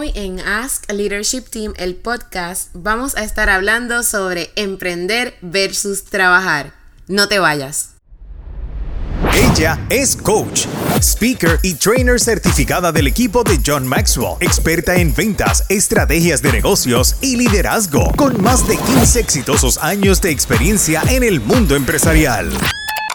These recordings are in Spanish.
Hoy en Ask Leadership Team, el podcast, vamos a estar hablando sobre emprender versus trabajar. No te vayas. Ella es coach, speaker y trainer certificada del equipo de John Maxwell, experta en ventas, estrategias de negocios y liderazgo, con más de 15 exitosos años de experiencia en el mundo empresarial.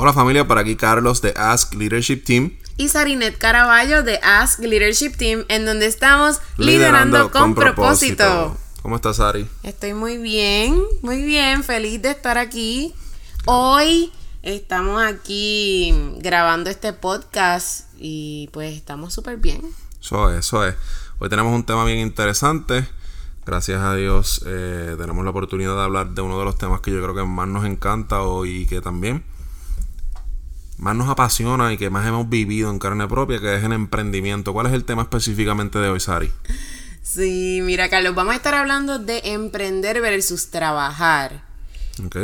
Hola familia, por aquí Carlos de Ask Leadership Team. Y Sarinet Caraballo de Ask Leadership Team, en donde estamos liderando, con, propósito. ¿Cómo estás, Sari? Estoy muy bien, muy bien, feliz de estar aquí. Hoy estamos aquí grabando este podcast y pues estamos súper bien. Eso es, eso es. Hoy tenemos un tema bien interesante. Gracias a Dios eh, tenemos la oportunidad de hablar de uno de los temas que yo creo que más nos encanta hoy y que también más nos apasiona y que más hemos vivido en carne propia, que es el emprendimiento. ¿Cuál es el tema específicamente de hoy, Sari? Sí, mira, Carlos, vamos a estar hablando de emprender versus trabajar. Ok.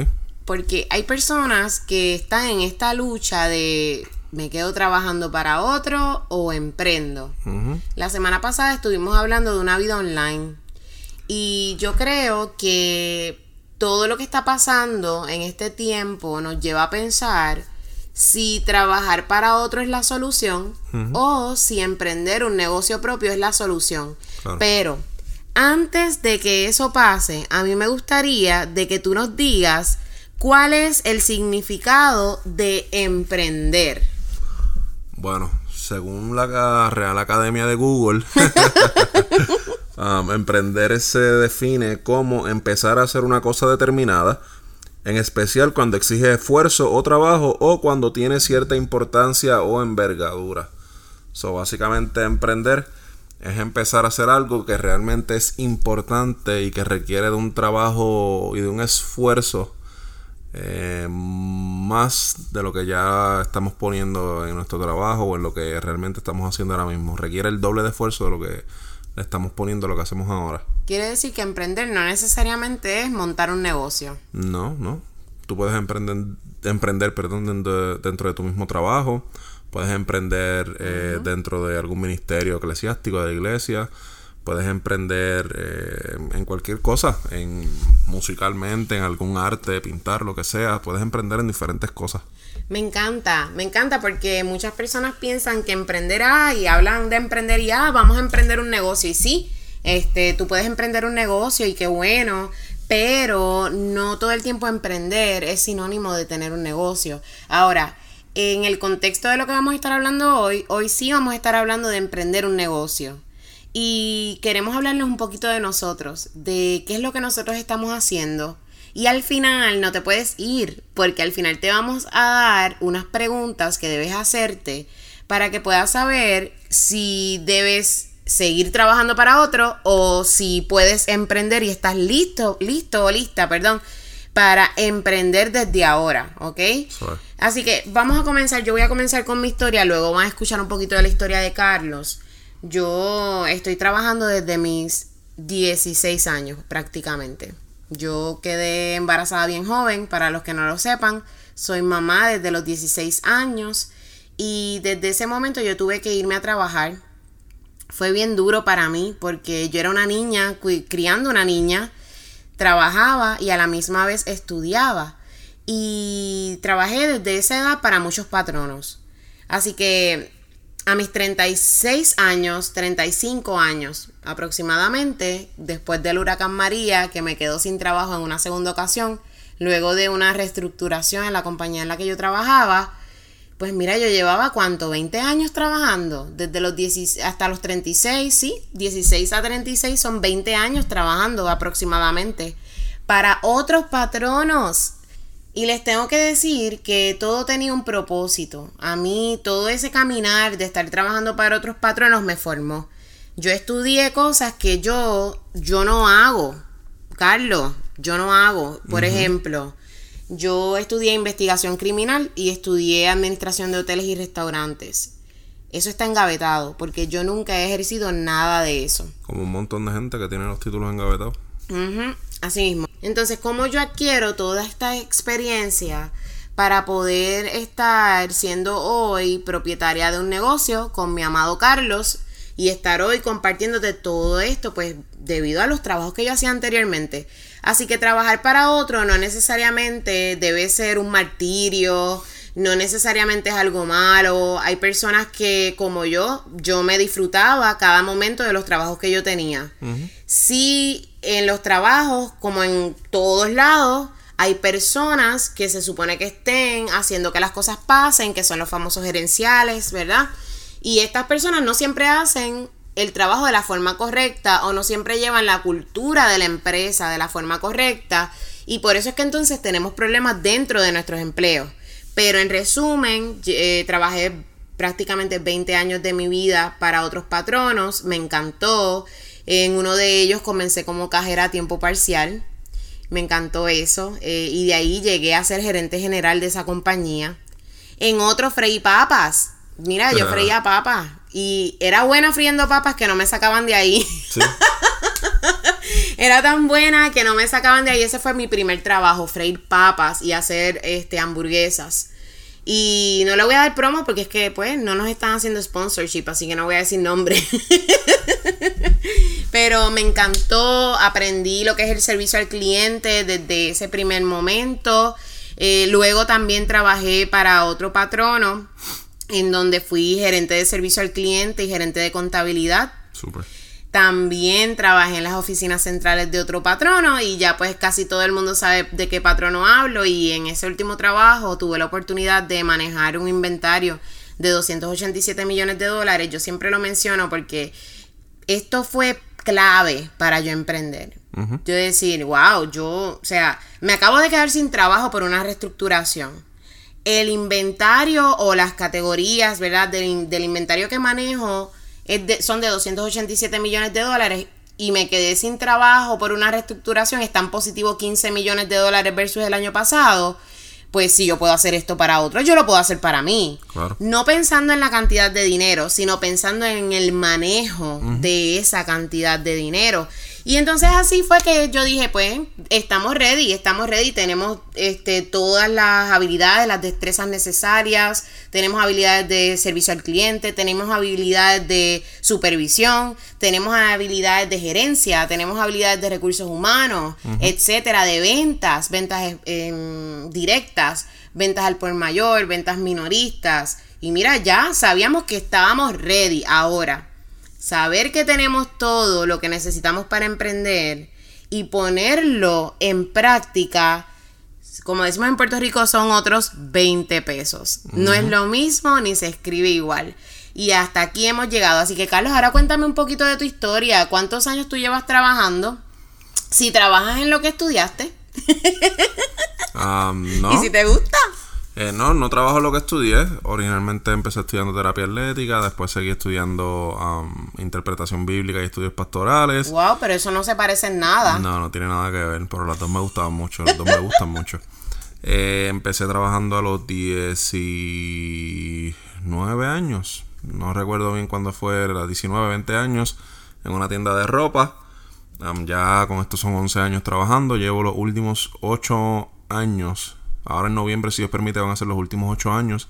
Porque hay personas que están en esta lucha de me quedo trabajando para otro o emprendo. La semana pasada estuvimos hablando de una vida online. Y yo creo que todo lo que está pasando en este tiempo nos lleva a pensar si trabajar para otro es la solución o si emprender un negocio propio es la solución. Pero antes de que eso pase, a mí me gustaría de que tú nos digas cuál es el significado de emprender. Bueno, según la Real Academia de Google, um, emprender se define como empezar a hacer una cosa determinada en especial cuando exige esfuerzo o trabajo o cuando tiene cierta importancia o envergadura. So, básicamente emprender es empezar a hacer algo que realmente es importante y que requiere de un trabajo y de un esfuerzo eh, más de lo que ya estamos poniendo en nuestro trabajo o en lo que realmente estamos haciendo ahora mismo. Requiere el doble de esfuerzo de lo que le estamos poniendo lo que hacemos ahora. Quiere decir que emprender no necesariamente es montar un negocio. No, no. Tú puedes emprender, emprender perdón, dentro, de, tu mismo trabajo. Puedes emprender eh, dentro de algún ministerio eclesiástico de la iglesia. Puedes emprender eh, en cualquier cosa, en musicalmente, en algún arte, pintar, lo que sea. Puedes emprender en diferentes cosas. Me encanta, me encanta porque muchas personas piensan que emprender, ah, y hablan de emprender y ah, vamos a emprender un negocio. Y sí, este, tú puedes emprender un negocio y qué bueno, pero no todo el tiempo emprender es sinónimo de tener un negocio. Ahora, en el contexto de lo que vamos a estar hablando hoy, hoy sí vamos a estar hablando de emprender un negocio. Y queremos hablarles un poquito de nosotros, de qué es lo que nosotros estamos haciendo. Y al final no te puedes ir, porque al final te vamos a dar unas preguntas que debes hacerte para que puedas saber si debes seguir trabajando para otro o si puedes emprender y estás listo, listo o lista, perdón, para emprender desde ahora, ¿ok? Así que vamos a comenzar, yo voy a comenzar con mi historia, luego vamos a escuchar un poquito de la historia de Carlos. Yo estoy trabajando desde mis 16 años prácticamente. Yo quedé embarazada bien joven, para los que no lo sepan, soy mamá desde los 16 años y desde ese momento yo tuve que irme a trabajar fue bien duro para mí porque yo era una niña, criando una niña, trabajaba y a la misma vez estudiaba. Y trabajé desde esa edad para muchos patronos. Así que a mis 36 años, 35 años aproximadamente, después del huracán María, que me quedó sin trabajo en una segunda ocasión, luego de una reestructuración en la compañía en la que yo trabajaba, pues mira, yo llevaba cuánto, 20 años trabajando, desde los 10 hasta los 36, sí, 16 a 36 son 20 años trabajando aproximadamente para otros patronos. Y les tengo que decir que todo tenía un propósito. A mí todo ese caminar de estar trabajando para otros patronos me formó. Yo estudié cosas que yo, yo no hago. Carlos, yo no hago. Por ejemplo, yo estudié investigación criminal y estudié administración de hoteles y restaurantes. Eso está engavetado porque yo nunca he ejercido nada de eso. Como un montón de gente que tiene los títulos engavetados. Así mismo. Entonces, ¿cómo yo adquiero toda esta experiencia para poder estar siendo hoy propietaria de un negocio con mi amado Carlos y estar hoy compartiéndote todo esto? Pues debido a los trabajos que yo hacía anteriormente. Así que trabajar para otro no necesariamente debe ser un martirio, no necesariamente es algo malo. Hay personas que, como yo, yo me disfrutaba cada momento de los trabajos que yo tenía. Sí, en los trabajos, como en todos lados, hay personas que se supone que estén haciendo que las cosas pasen, que son los famosos gerenciales, ¿verdad? Y estas personas no siempre hacen el trabajo de la forma correcta o no siempre llevan la cultura de la empresa de la forma correcta y por eso es que entonces tenemos problemas dentro de nuestros empleos. Pero en resumen, eh, trabajé prácticamente 20 años de mi vida para otros patronos, me encantó. En uno de ellos comencé como cajera a tiempo parcial, me encantó eso eh, y de ahí llegué a ser gerente general de esa compañía. En otro freí papas. Mira, yo freía papas y era buena friendo papas que no me sacaban de ahí. Sí. Era tan buena que no me sacaban de ahí. Ese fue mi primer trabajo, freír papas y hacer este hamburguesas. Y no le voy a dar promo porque es que pues no nos están haciendo sponsorship, así que no voy a decir nombre. Pero me encantó, aprendí lo que es el servicio al cliente desde ese primer momento. Eh, luego también trabajé para otro patrono en donde fui gerente de servicio al cliente y gerente de contabilidad. Súper. También trabajé en las oficinas centrales de otro patrono y ya pues casi todo el mundo sabe de qué patrono hablo y en ese último trabajo tuve la oportunidad de manejar un inventario de 287 millones de dólares. Yo siempre lo menciono porque esto fue clave para yo emprender. Yo decir, wow, yo, o sea, me acabo de quedar sin trabajo por una reestructuración. El inventario o las categorías, ¿verdad? Del, del inventario que manejo es de- son de 287 millones de dólares y me quedé sin trabajo por una reestructuración, están positivo 15 millones de dólares versus el año pasado, pues si yo puedo hacer esto para otros, yo lo puedo hacer para mí. Claro. No pensando en la cantidad de dinero, sino pensando en el manejo de esa cantidad de dinero. Y entonces así fue que yo dije, pues, estamos ready, estamos ready, tenemos este, todas las habilidades, las destrezas necesarias, tenemos habilidades de servicio al cliente, tenemos habilidades de supervisión, tenemos habilidades de gerencia, tenemos habilidades de recursos humanos, etcétera, de ventas, ventas eh, em, directas, ventas al por mayor, ventas minoristas. Y mira, ya sabíamos que estábamos ready ahora saber que tenemos todo lo que necesitamos para emprender y ponerlo en práctica, como decimos en Puerto Rico, son otros 20 pesos. No es lo mismo ni se escribe igual. Y hasta aquí hemos llegado. Así que Carlos, ahora cuéntame un poquito de tu historia. ¿Cuántos años tú llevas trabajando? Si trabajas en lo que estudiaste no. y si te gusta. Eh, no, no trabajo lo que estudié. Originalmente empecé estudiando terapia atlética, después seguí estudiando am, interpretación bíblica y estudios pastorales. Wow, pero eso no se parece en nada. No, no tiene nada que ver, pero las dos me gustaban mucho, las dos me gustan mucho. Eh, empecé trabajando a los 19 años, no recuerdo bien cuándo fue, era 19, 20 años, en una tienda de ropa. Am, ya con estos son 11 años trabajando, llevo los últimos 8 años, ahora en noviembre si Dios permite van a ser los últimos 8 años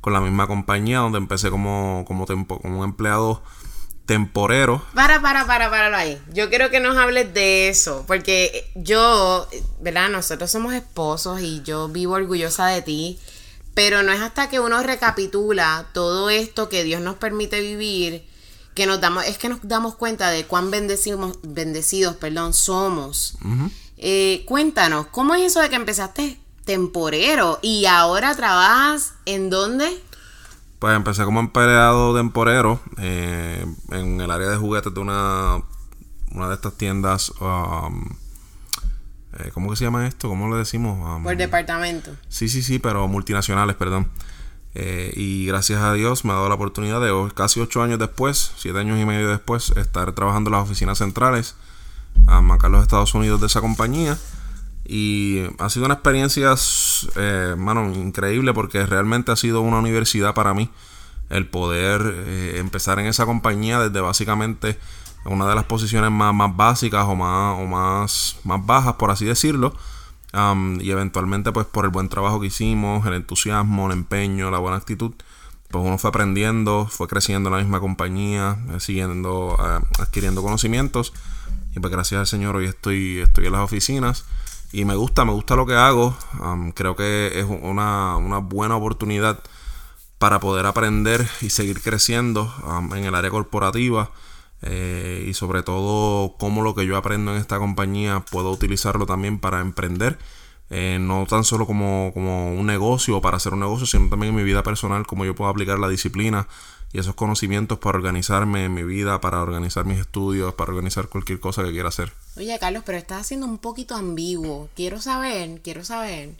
con la misma compañía donde empecé como, como, tempo- como un empleado temporero. Para, para, para, para ahí. Yo quiero que nos hables de eso, porque yo, ¿verdad? Nosotros somos esposos y yo vivo orgullosa de ti, pero no es hasta que uno recapitula todo esto que Dios nos permite vivir que nos damos, es que nos damos cuenta de cuán bendecidos, bendecidos, perdón, somos. Eh, cuéntanos, ¿cómo es eso de que empezaste temporero y ahora trabajas en dónde? Pues empecé como empleado temporero eh, en el área de juguetes de una, una de estas tiendas. um, eh, ¿Cómo que se llama esto? ¿Cómo le decimos? Um, Por departamento. sí, sí, sí, pero multinacionales, perdón. Eh, y gracias a Dios me ha dado la oportunidad de oh, casi ocho años después, siete años y medio después, estar trabajando en las oficinas centrales acá en los Estados Unidos de esa compañía. Y ha sido una experiencia, eh, mano, increíble porque realmente ha sido una universidad para mí el poder eh, empezar en esa compañía desde básicamente una de las posiciones más, más básicas o más, o más, más bajas, por así decirlo. y eventualmente, pues por el buen trabajo que hicimos, el entusiasmo, el empeño, la buena actitud, pues uno fue aprendiendo, fue creciendo en la misma compañía, eh, siguiendo, adquiriendo conocimientos. Y pues gracias al Señor hoy estoy, estoy en las oficinas y me gusta, me gusta lo que hago. creo que es una, buena oportunidad para poder aprender y seguir creciendo en el área corporativa. Eh, y sobre todo cómo lo que yo aprendo en esta compañía puedo utilizarlo también para emprender. Eh, no tan solo como, como un negocio o para hacer un negocio, sino también en mi vida personal, cómo yo puedo aplicar la disciplina y esos conocimientos para organizarme en mi vida, para organizar mis estudios, para organizar cualquier cosa que quiera hacer. Oye, Carlos, pero estás haciendo un poquito ambiguo. Quiero saber, quiero saber,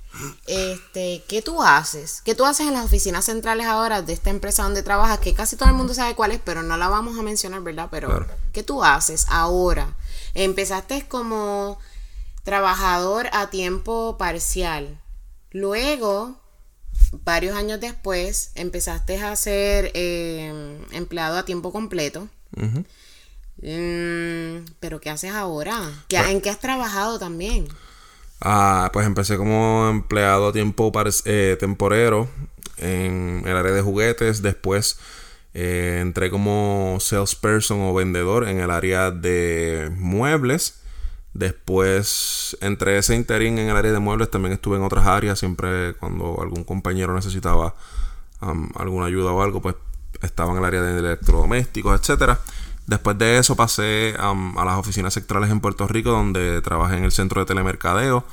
este, ¿qué tú haces? ¿Qué tú haces en las oficinas centrales ahora de esta empresa donde trabajas? Que casi todo el mundo sabe cuál es, pero no la vamos a mencionar, ¿verdad? Pero, ¿qué tú haces ahora? Empezaste como trabajador a tiempo parcial. Luego varios años después empezaste a ser eh, empleado a tiempo completo. Mm, pero ¿qué haces ahora? Pues ¿En qué has trabajado también? Ah, pues empecé como empleado a tiempo eh, temporero en el área de juguetes. Después eh, entré como salesperson o vendedor en el área de muebles. Después, entre ese interín en el área de muebles, también estuve en otras áreas. Siempre cuando algún compañero necesitaba alguna ayuda o algo, pues estaba en el área de electrodomésticos, etcétera. Después de eso pasé a las oficinas sectorales en Puerto Rico, donde trabajé en el centro de telemercadeo,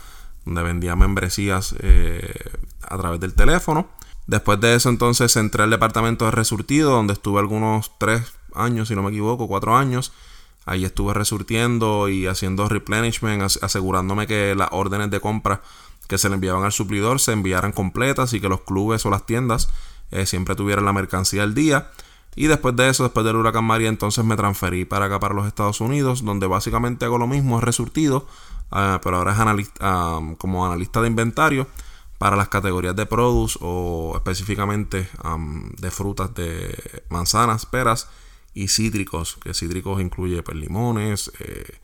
donde vendía membresías eh, a través del teléfono. Después de eso entonces entré al departamento de resurtido, donde estuve algunos tres años, si no me equivoco, cuatro años. Ahí estuve resurtiendo y haciendo replenishment, asegurándome que las órdenes de compra que se le enviaban al suplidor se enviaran completas y que los clubes o las tiendas eh, siempre tuvieran la mercancía al día. Y después de eso, después del huracán María, entonces me transferí para acá, para los Estados Unidos, donde básicamente hago lo mismo, es resurtido, ah, pero ahora es analista, ah, como analista de inventario para las categorías de produce o específicamente de frutas de manzanas, peras y cítricos, que cítricos incluye pues, limones, eh,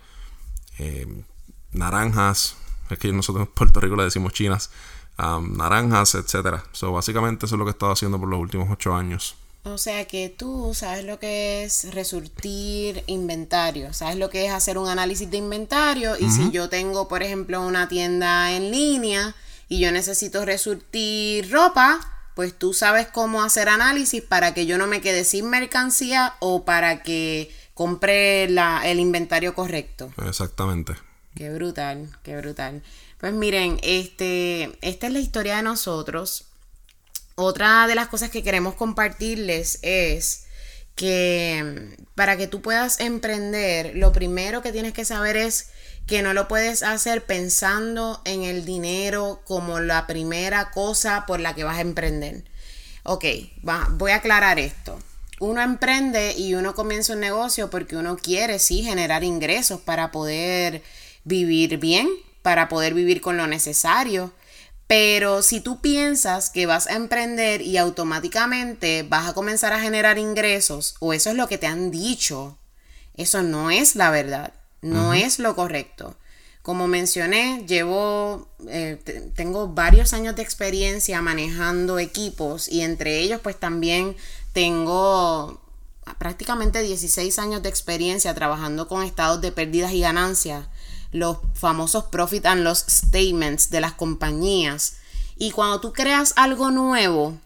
eh, naranjas, es que nosotros en Puerto Rico le decimos chinas, naranjas, etcétera. So, básicamente eso es lo que he estado haciendo por los últimos ocho años. O sea que tú sabes lo que es resurtir inventario, sabes lo que es hacer un análisis de inventario y si yo tengo, por ejemplo, una tienda en línea y yo necesito resurtir ropa, pues tú sabes cómo hacer análisis para que yo no me quede sin mercancía o para que compre el inventario correcto. Exactamente. Qué brutal, qué brutal. Pues miren, este, esta es la historia de nosotros. Otra de las cosas que queremos compartirles es que para que tú puedas emprender, lo primero que tienes que saber es que no lo puedes hacer pensando en el dinero como la primera cosa por la que vas a emprender. Ok, voy a aclarar esto. Uno emprende y uno comienza un negocio porque uno quiere, sí, generar ingresos para poder vivir bien, para poder vivir con lo necesario. Pero si tú piensas que vas a emprender y automáticamente vas a comenzar a generar ingresos, o eso es lo que te han dicho, eso no es la verdad no es lo correcto. Como mencioné, llevo, eh, tengo varios años de experiencia manejando equipos y entre ellos pues también tengo prácticamente 16 años de experiencia trabajando con estados de pérdidas y ganancias, los famosos profit and loss statements de las compañías. Y cuando tú creas algo nuevo,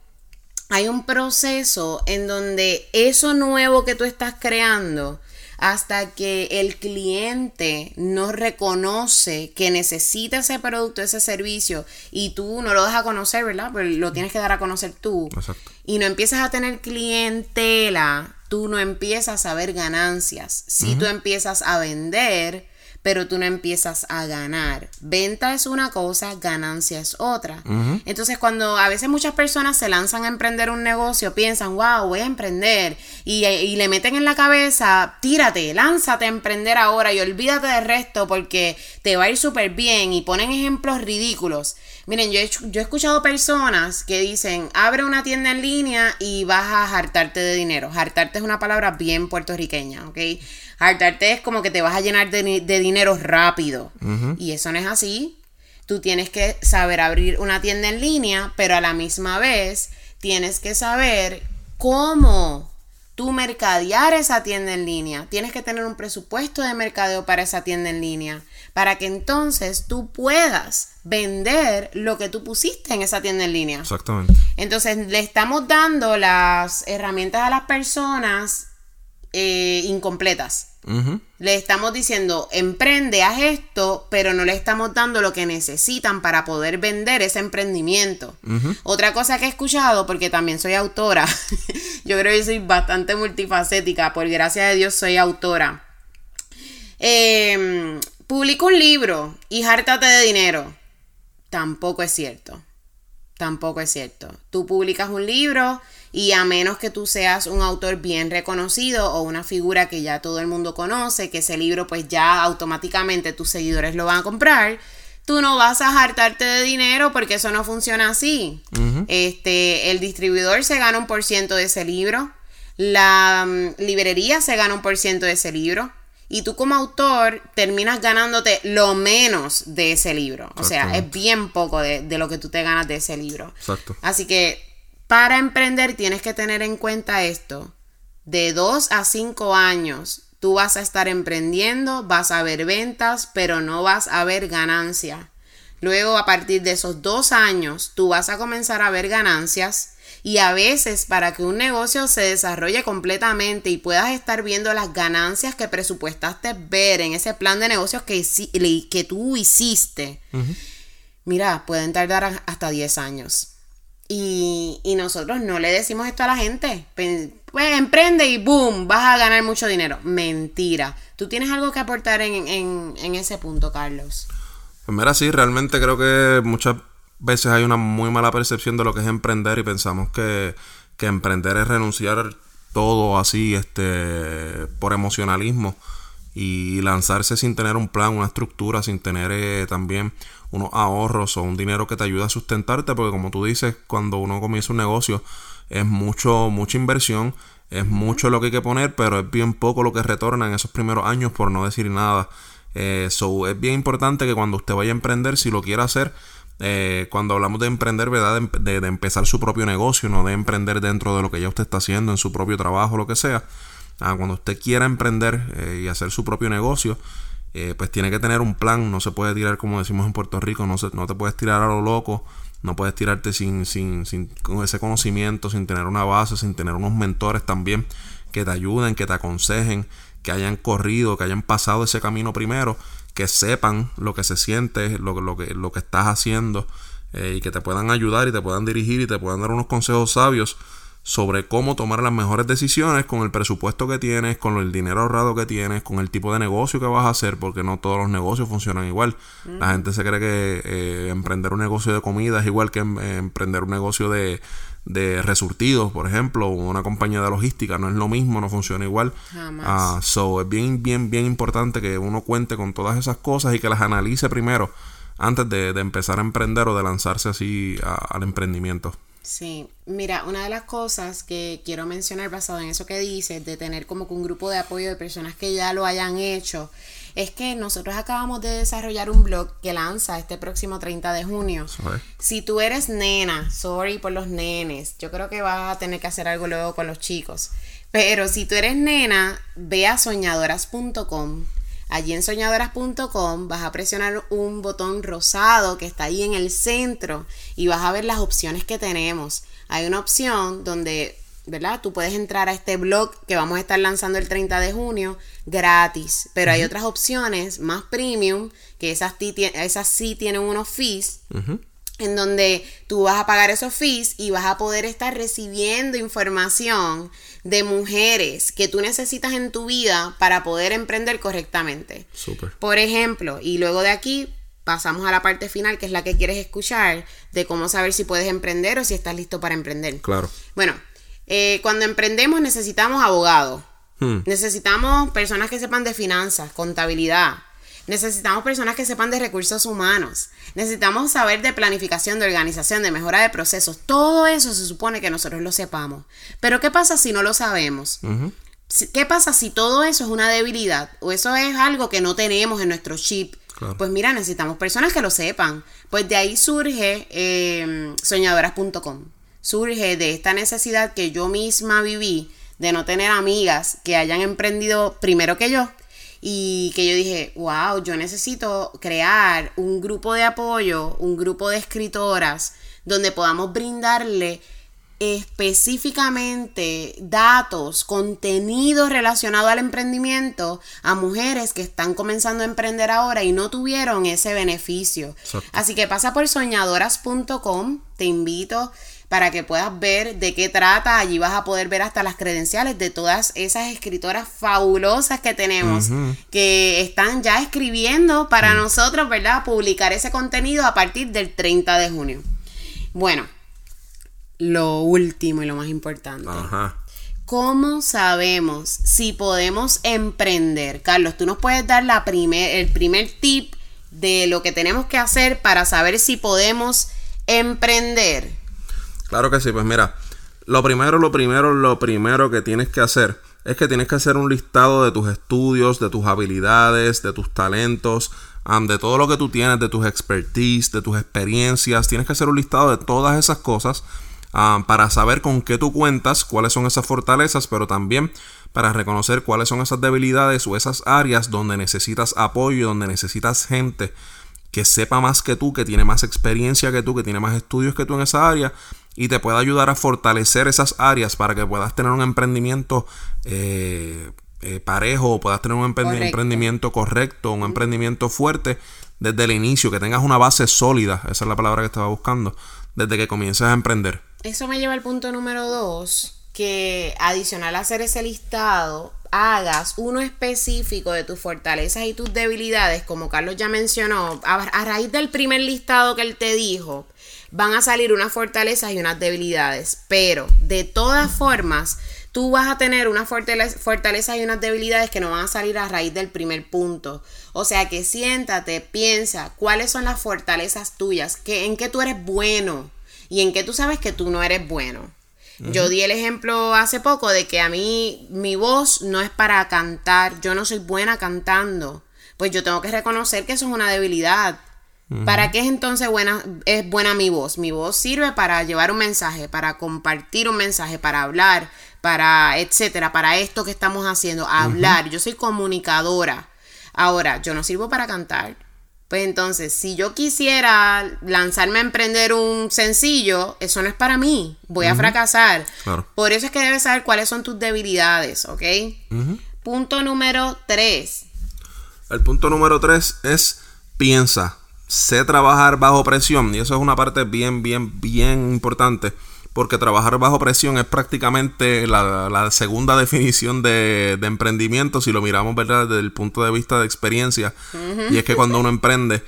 hay un proceso en donde eso nuevo que tú estás creando hasta que el cliente no reconoce que necesita ese producto, ese servicio, y tú no lo das a conocer, ¿verdad? Pero lo tienes que dar a conocer tú. Exacto. Y no empiezas a tener clientela, tú no empiezas a ver ganancias. Si tú empiezas a vender, pero tú no empiezas a ganar. Venta es una cosa, ganancia es otra. Entonces, cuando a veces muchas personas se lanzan a emprender un negocio, piensan, wow, voy a emprender, y, y le meten en la cabeza, tírate, lánzate a emprender ahora y olvídate del resto porque te va a ir súper bien, y ponen ejemplos ridículos. Miren, yo he, yo he escuchado personas que dicen, abre una tienda en línea y vas a hartarte de dinero. Hartarte es una palabra bien puertorriqueña, ¿ok? Hartarte es como que te vas a llenar de, de dinero rápido. Y eso no es así. Tú tienes que saber abrir una tienda en línea, pero a la misma vez tienes que saber cómo tú mercadear esa tienda en línea. Tienes que tener un presupuesto de mercadeo para esa tienda en línea, para que entonces tú puedas vender lo que tú pusiste en esa tienda en línea. Exactamente. Entonces le estamos dando las herramientas a las personas eh, incompletas. Le estamos diciendo, emprende, haz esto, pero no le estamos dando lo que necesitan para poder vender ese emprendimiento. Otra cosa que he escuchado, porque también soy autora, yo creo que soy bastante multifacética, por gracia de Dios soy autora. Eh, publica un libro y hártate de dinero. Tampoco es cierto. Tampoco es cierto. Tú publicas un libro y a menos que tú seas un autor bien reconocido o una figura que ya todo el mundo conoce, que ese libro pues ya automáticamente tus seguidores lo van a comprar, tú no vas a hartarte de dinero porque eso no funciona así. Este, el distribuidor se gana un por ciento de ese libro, la mm, librería se gana un por ciento de ese libro. Y tú como autor terminas ganándote lo menos de ese libro. O sea, es bien poco de, de lo que tú te ganas de ese libro. Exacto. Así que para emprender tienes que tener en cuenta esto. De 2 a 5 años tú vas a estar emprendiendo, vas a ver ventas, pero no vas a ver ganancia. Luego, a partir de esos dos años, tú vas a comenzar a ver ganancias y a veces para que un negocio se desarrolle completamente y puedas estar viendo las ganancias que presupuestaste ver en ese plan de negocios que, que tú hiciste, mira, pueden tardar hasta 10 años. Y, nosotros no le decimos esto a la gente. Pues emprende y boom, vas a ganar mucho dinero. Mentira. ¿Tú tienes algo que aportar en, en ese punto, Carlos? Pues mira, sí, realmente creo que muchas veces hay una muy mala percepción de lo que es emprender y pensamos que, que emprender es renunciar todo así, este, por emocionalismo y lanzarse sin tener un plan, una estructura, sin tener eh, también unos ahorros o un dinero que te ayude a sustentarte, porque como tú dices, cuando uno comienza un negocio es mucho, mucha inversión, es mucho lo que hay que poner, pero es bien poco lo que retorna en esos primeros años, por no decir nada. Eh, es bien importante que cuando usted vaya a emprender, si lo quiere hacer, eh, cuando hablamos de emprender, ¿verdad? De, de, empezar su propio negocio, no de emprender dentro de lo que ya usted está haciendo, en su propio trabajo, lo que sea. Ah, cuando usted quiera emprender eh, y hacer su propio negocio, eh, pues tiene que tener un plan. No se puede tirar, como decimos en Puerto Rico, no, se, no te puedes tirar a lo loco. No puedes tirarte sin, sin, sin con ese conocimiento, sin tener una base, sin tener unos mentores también que te ayuden, que te aconsejen, que hayan corrido, que hayan pasado ese camino primero, que sepan lo que se siente, lo, lo, que, lo que estás haciendo eh, y que te puedan ayudar y te puedan dirigir y te puedan dar unos consejos sabios sobre cómo tomar las mejores decisiones con el presupuesto que tienes, con el dinero ahorrado que tienes, con el tipo de negocio que vas a hacer, porque no todos los negocios funcionan igual. La gente se cree que eh, emprender un negocio de comida es igual que em, emprender un negocio de, de resurtidos, por ejemplo, o una compañía de logística, no es lo mismo, no funciona igual. Uh, so, es bien, bien, bien importante que uno cuente con todas esas cosas y que las analice primero antes de, empezar a emprender o de lanzarse así al emprendimiento. Sí, mira, una de las cosas que quiero mencionar basado en eso que dices, de tener como que un grupo de apoyo de personas que ya lo hayan hecho, es que nosotros acabamos de desarrollar un blog que lanza este próximo 30 de junio. Si tú eres nena, sorry por los nenes, yo creo que vas a tener que hacer algo luego con los chicos, pero si tú eres nena, ve a soñadoras.com Allí en soñadoras.com vas a presionar un botón rosado que está ahí en el centro y vas a ver las opciones que tenemos. Hay una opción donde, ¿verdad? Tú puedes entrar a este blog que vamos a estar lanzando el 30 de junio gratis, pero hay otras opciones más premium que esas, esas sí tienen unos fees. En donde tú vas a pagar esos fees y vas a poder estar recibiendo información de mujeres que tú necesitas en tu vida para poder emprender correctamente. Súper. Por ejemplo, y luego de aquí pasamos a la parte final, que es la que quieres escuchar, de cómo saber si puedes emprender o si estás listo para emprender. Claro. Bueno, eh, cuando emprendemos necesitamos abogados, Hmm. necesitamos personas que sepan de finanzas, contabilidad, necesitamos personas que sepan de recursos humanos, necesitamos saber de planificación, de organización, de mejora de procesos. Todo eso se supone que nosotros lo sepamos. Pero ¿qué pasa si no lo sabemos? ¿Qué pasa si todo eso es una debilidad o eso es algo que no tenemos en nuestro chip? Claro. Pues mira, necesitamos personas que lo sepan. Pues de ahí surge eh, soñadoras.com. Surge de esta necesidad que yo misma viví de no tener amigas que hayan emprendido primero que yo. Y que yo dije, wow, yo necesito crear un grupo de apoyo, un grupo de escritoras, donde podamos brindarle específicamente datos, contenido relacionado al emprendimiento a mujeres que están comenzando a emprender ahora y no tuvieron ese beneficio. Exacto. Así que pasa por soñadoras.com, te invito para que puedas ver de qué trata. Allí vas a poder ver hasta las credenciales de todas esas escritoras fabulosas que tenemos, que están ya escribiendo para nosotros, ¿verdad? Publicar ese contenido a partir del 30 de junio. Bueno, lo último y lo más importante. Ajá. ¿Cómo sabemos si podemos emprender? Carlos, tú nos puedes dar la primer, el primer tip de lo que tenemos que hacer para saber si podemos emprender. Claro que sí, pues mira, lo primero, lo primero, lo primero que tienes que hacer es que tienes que hacer un listado de tus estudios, de tus habilidades, de tus talentos, de todo lo que tú tienes, de tus expertise, de tus experiencias. Tienes que hacer un listado de todas esas cosas para saber con qué tú cuentas, cuáles son esas fortalezas, pero también para reconocer cuáles son esas debilidades o esas áreas donde necesitas apoyo, donde necesitas gente que sepa más que tú, que tiene más experiencia que tú, que tiene más estudios que tú en esa área y te pueda ayudar a fortalecer esas áreas para que puedas tener un emprendimiento eh, eh, parejo, puedas tener un emprendi- Correcto. emprendimiento correcto, un emprendimiento fuerte desde el inicio, que tengas una base sólida, esa es la palabra que estaba buscando, desde que comiences a emprender. Eso me lleva al punto número dos, que adicional a hacer ese listado, hagas uno específico de tus fortalezas y tus debilidades, como Carlos ya mencionó, a, a raíz del primer listado que él te dijo, van a salir unas fortalezas y unas debilidades, pero de todas formas, tú vas a tener unas fortale- fortalezas y unas debilidades que no van a salir a raíz del primer punto. O sea que siéntate, piensa cuáles son las fortalezas tuyas, que, en qué tú eres bueno y en qué tú sabes que tú no eres bueno. Yo di el ejemplo hace poco de que a mí mi voz no es para cantar, yo no soy buena cantando. Pues yo tengo que reconocer que eso es una debilidad. ¿Para qué es entonces buena, es buena mi voz? Mi voz sirve para llevar un mensaje, para compartir un mensaje, para hablar, para etcétera, para esto que estamos haciendo, hablar. Yo soy comunicadora. Ahora, yo no sirvo para cantar. Pues entonces, si yo quisiera lanzarme a emprender un sencillo, eso no es para mí. Voy a fracasar. Claro. Por eso es que debes saber cuáles son tus debilidades, ¿ok? Punto número 3. El punto número tres es piensa, sé trabajar bajo presión y eso es una parte bien, bien, bien importante porque trabajar bajo presión es prácticamente la, la segunda definición de, de emprendimiento si lo miramos ¿verdad? desde el punto de vista de experiencia y es que cuando uno emprende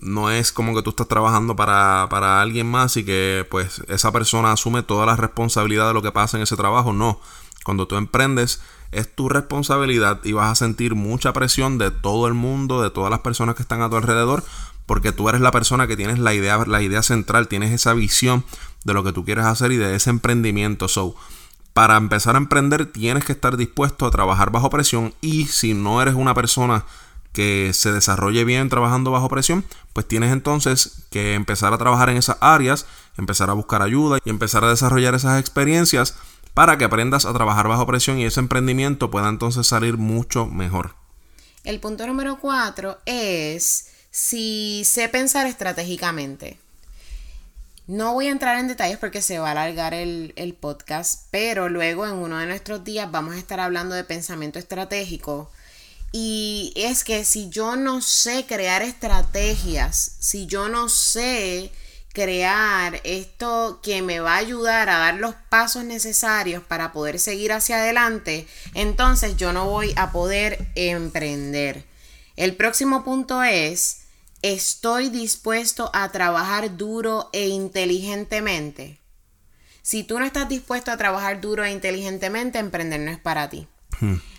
no es como que tú estás trabajando para, para alguien más y que pues esa persona asume toda la responsabilidad de lo que pasa en ese trabajo, no. Cuando tú emprendes es tu responsabilidad y vas a sentir mucha presión de todo el mundo, de todas las personas que están a tu alrededor, porque tú eres la persona que tienes la idea, la idea central, tienes esa visión de lo que tú quieres hacer y de ese emprendimiento. So, para empezar a emprender tienes que estar dispuesto a trabajar bajo presión y si no eres una persona que se desarrolle bien trabajando bajo presión, pues tienes entonces que empezar a trabajar en esas áreas, empezar a buscar ayuda y empezar a desarrollar esas experiencias para que aprendas a trabajar bajo presión y ese emprendimiento pueda entonces salir mucho mejor. El punto número 4 es si sé pensar estratégicamente. No voy a entrar en detalles porque se va a alargar el, el podcast, pero luego en uno de nuestros días vamos a estar hablando de pensamiento estratégico Y es que si yo no sé crear estrategias, si yo no sé crear esto que me va a ayudar a dar los pasos necesarios para poder seguir hacia adelante, entonces yo no voy a poder emprender. El próximo punto es, estoy dispuesto a trabajar duro e inteligentemente. Si tú no estás dispuesto a trabajar duro e inteligentemente, emprender no es para ti.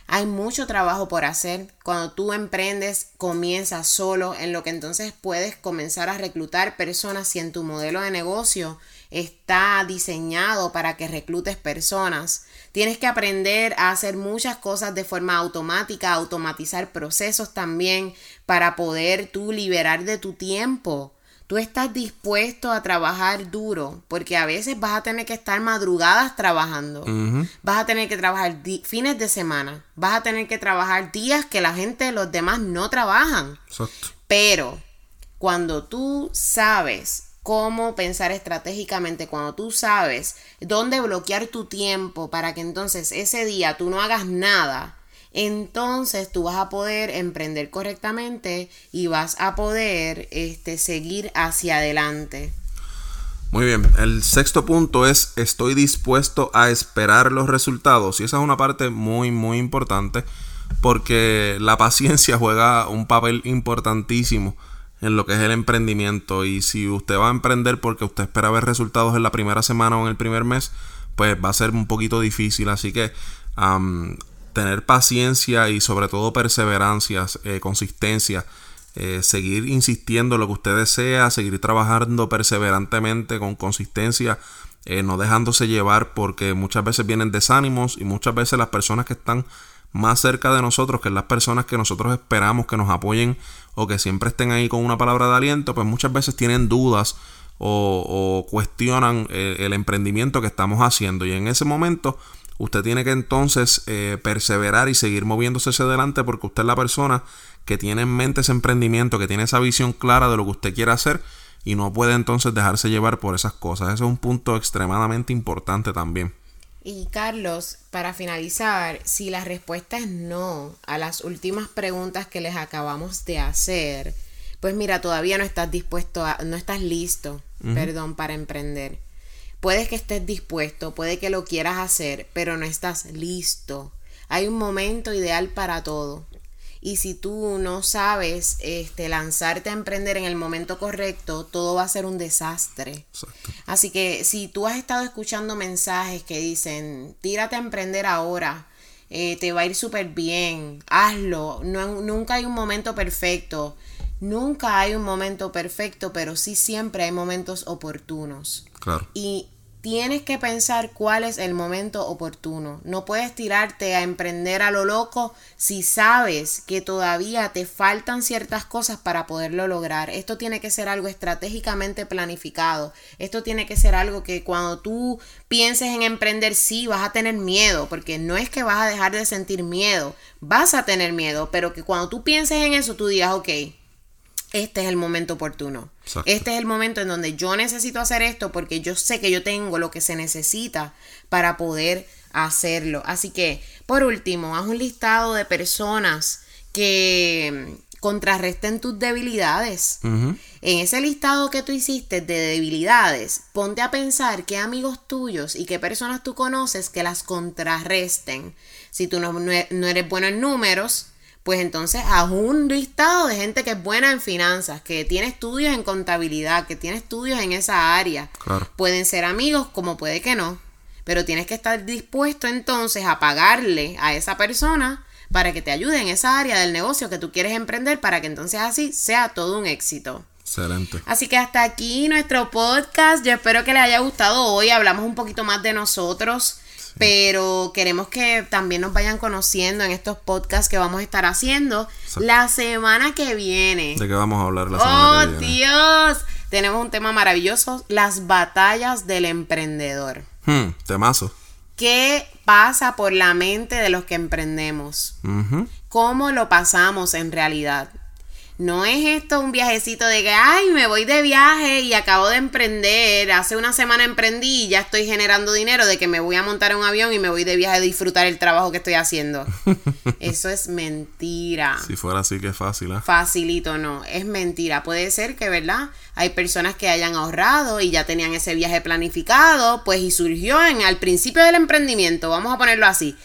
Hay mucho trabajo por hacer. Cuando tú emprendes, comienzas solo, en lo que entonces puedes comenzar a reclutar personas si en tu modelo de negocio está diseñado para que reclutes personas. Tienes que aprender a hacer muchas cosas de forma automática, automatizar procesos también para poder tú liberar de tu tiempo tú estás dispuesto a trabajar duro, porque a veces vas a tener que estar madrugadas trabajando, vas a tener que trabajar fines de semana, vas a tener que trabajar días que la gente, los demás no trabajan. Pero cuando tú sabes cómo pensar estratégicamente, cuando tú sabes dónde bloquear tu tiempo para que entonces ese día tú no hagas nada, entonces tú vas a poder emprender correctamente y vas a poder este, seguir hacia adelante. Muy bien, el sexto punto es estoy dispuesto a esperar los resultados. Y esa es una parte muy muy importante porque la paciencia juega un papel importantísimo en lo que es el emprendimiento. Y si usted va a emprender porque usted espera ver resultados en la primera semana o en el primer mes, pues va a ser un poquito difícil, así que tener paciencia y sobre todo perseverancia, eh, consistencia, eh, seguir insistiendo en lo que usted desea, seguir trabajando perseverantemente con consistencia, eh, no dejándose llevar porque muchas veces vienen desánimos y muchas veces las personas que están más cerca de nosotros, que las personas que nosotros esperamos que nos apoyen o que siempre estén ahí con una palabra de aliento, pues muchas veces tienen dudas o, o cuestionan el emprendimiento que estamos haciendo. Y en ese momento usted tiene que entonces eh, perseverar y seguir moviéndose hacia adelante porque usted es la persona que tiene en mente ese emprendimiento, que tiene esa visión clara de lo que usted quiere hacer y no puede entonces dejarse llevar por esas cosas. Ese es un punto extremadamente importante también. Y Carlos, para finalizar, si la respuesta es no a las últimas preguntas que les acabamos de hacer, pues mira, todavía no estás dispuesto a, no estás listo, perdón, para emprender. Puedes que estés dispuesto, puede que lo quieras hacer, pero no estás listo. Hay un momento ideal para todo. Y si tú no sabes este, lanzarte a emprender en el momento correcto, todo va a ser un desastre. Así que si tú has estado escuchando mensajes que dicen, tírate a emprender ahora, eh, te va a ir súper bien, hazlo, no, nunca hay un momento perfecto. Nunca hay un momento perfecto, pero sí siempre hay momentos oportunos. Claro. Y tienes que pensar cuál es el momento oportuno. No puedes tirarte a emprender a lo loco si sabes que todavía te faltan ciertas cosas para poderlo lograr. Esto tiene que ser algo estratégicamente planificado. Esto tiene que ser algo que cuando tú pienses en emprender, sí, vas a tener miedo, porque no es que vas a dejar de sentir miedo, vas a tener miedo, pero que cuando tú pienses en eso, tú digas, ok, este es el momento oportuno. Este es el momento en donde yo necesito hacer esto porque yo sé que yo tengo lo que se necesita para poder hacerlo. Así que, por último, haz un listado de personas que contrarresten tus debilidades. En ese listado que tú hiciste de debilidades, ponte a pensar qué amigos tuyos y qué personas tú conoces que las contrarresten. Si tú no, no eres bueno en números, pues entonces haz un listado de gente que es buena en finanzas, que tiene estudios en contabilidad, que tiene estudios en esa área. Pueden ser amigos como puede que no, pero tienes que estar dispuesto entonces a pagarle a esa persona para que te ayude en esa área del negocio que tú quieres emprender para que entonces así sea todo un éxito. Excelente. Así que hasta aquí nuestro podcast. Yo espero que les haya gustado hoy. Hablamos un poquito más de nosotros pero queremos que también nos vayan conociendo en estos podcasts que vamos a estar haciendo la semana que viene. ¿De qué vamos a hablar la semana que viene? ¡Oh, Dios! Tenemos un tema maravilloso, las batallas del emprendedor. Hmm, temazo. ¿Qué pasa por la mente de los que emprendemos? ¿Cómo lo pasamos en realidad? No es esto un viajecito de que, ay, me voy de viaje y acabo de emprender. Hace una semana emprendí y ya estoy generando dinero de que me voy a montar un avión y me voy de viaje a disfrutar el trabajo que estoy haciendo. Eso es mentira. Si fuera así, que fácil, ¿eh? Facilito, no. Es mentira. Puede ser que, ¿verdad? Hay personas que hayan ahorrado y ya tenían ese viaje planificado, pues y surgió en al principio del emprendimiento, vamos a ponerlo así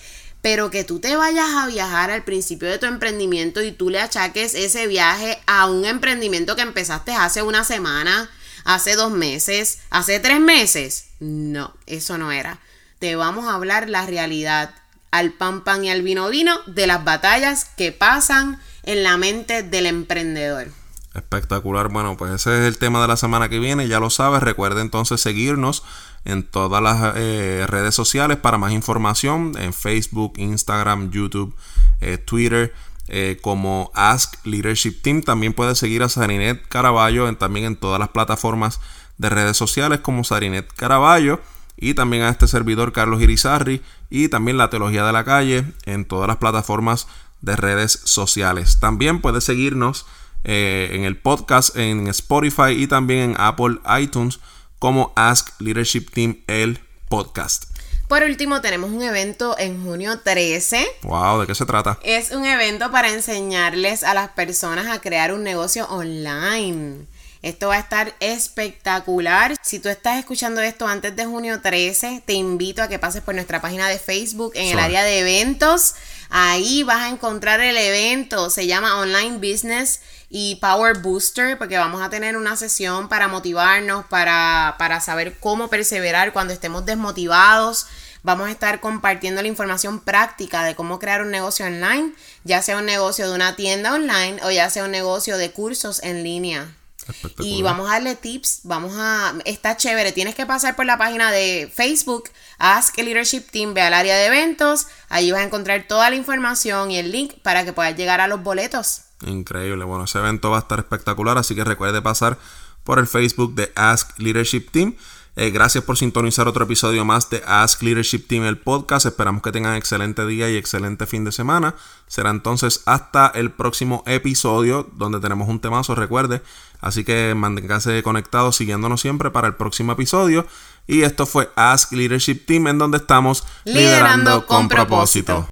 pero que tú te vayas a viajar al principio de tu emprendimiento y tú le achaques ese viaje a un emprendimiento que empezaste hace una semana, hace dos meses, hace tres meses. No, eso no era. Te vamos a hablar la realidad al pan pan y al vino vino de las batallas que pasan en la mente del emprendedor. Espectacular. Bueno, pues ese es el tema de la semana que viene. Ya lo sabes. Recuerda entonces seguirnos en todas las eh, redes sociales para más información. En Facebook, Instagram, YouTube, eh, Twitter. Eh, como Ask Leadership Team. También puedes seguir a Sarinet Caraballo en, también en todas las plataformas de redes sociales como Sarinet Caraballo. Y también a este servidor Carlos Irizarri. Y también la Teología de la Calle en todas las plataformas de redes sociales. También puedes seguirnos en el podcast, en Spotify y también en Apple iTunes como Ask Leadership Team, el podcast. Por último, tenemos un evento en junio 13. Wow, ¿de qué se trata? Es un evento para enseñarles a las personas a crear un negocio online. Esto va a estar espectacular. Si tú estás escuchando esto antes de junio 13, te invito a que pases por nuestra página de Facebook en el área de eventos. Ahí vas a encontrar el evento. Se llama Online Business y Power Booster, porque vamos a tener una sesión para motivarnos, para, para saber cómo perseverar cuando estemos desmotivados. Vamos a estar compartiendo la información práctica de cómo crear un negocio online, ya sea un negocio de una tienda online o ya sea un negocio de cursos en línea. Y vamos a darle tips, vamos a... Está chévere, tienes que pasar por la página de Facebook, Ask Leadership Team, ve al área de eventos, ahí vas a encontrar toda la información y el link para que puedas llegar a los boletos. Increíble. Bueno, ese evento va a estar espectacular, así que recuerde pasar por el Facebook de Ask Leadership Team. Eh, gracias por sintonizar otro episodio más de Ask Leadership Team, el podcast. Esperamos que tengan excelente día y excelente fin de semana. Será entonces hasta el próximo episodio donde tenemos un temazo, recuerde. Así que manténganse conectados siguiéndonos siempre para el próximo episodio. Y esto fue Ask Leadership Team en donde estamos liderando, con, propósito.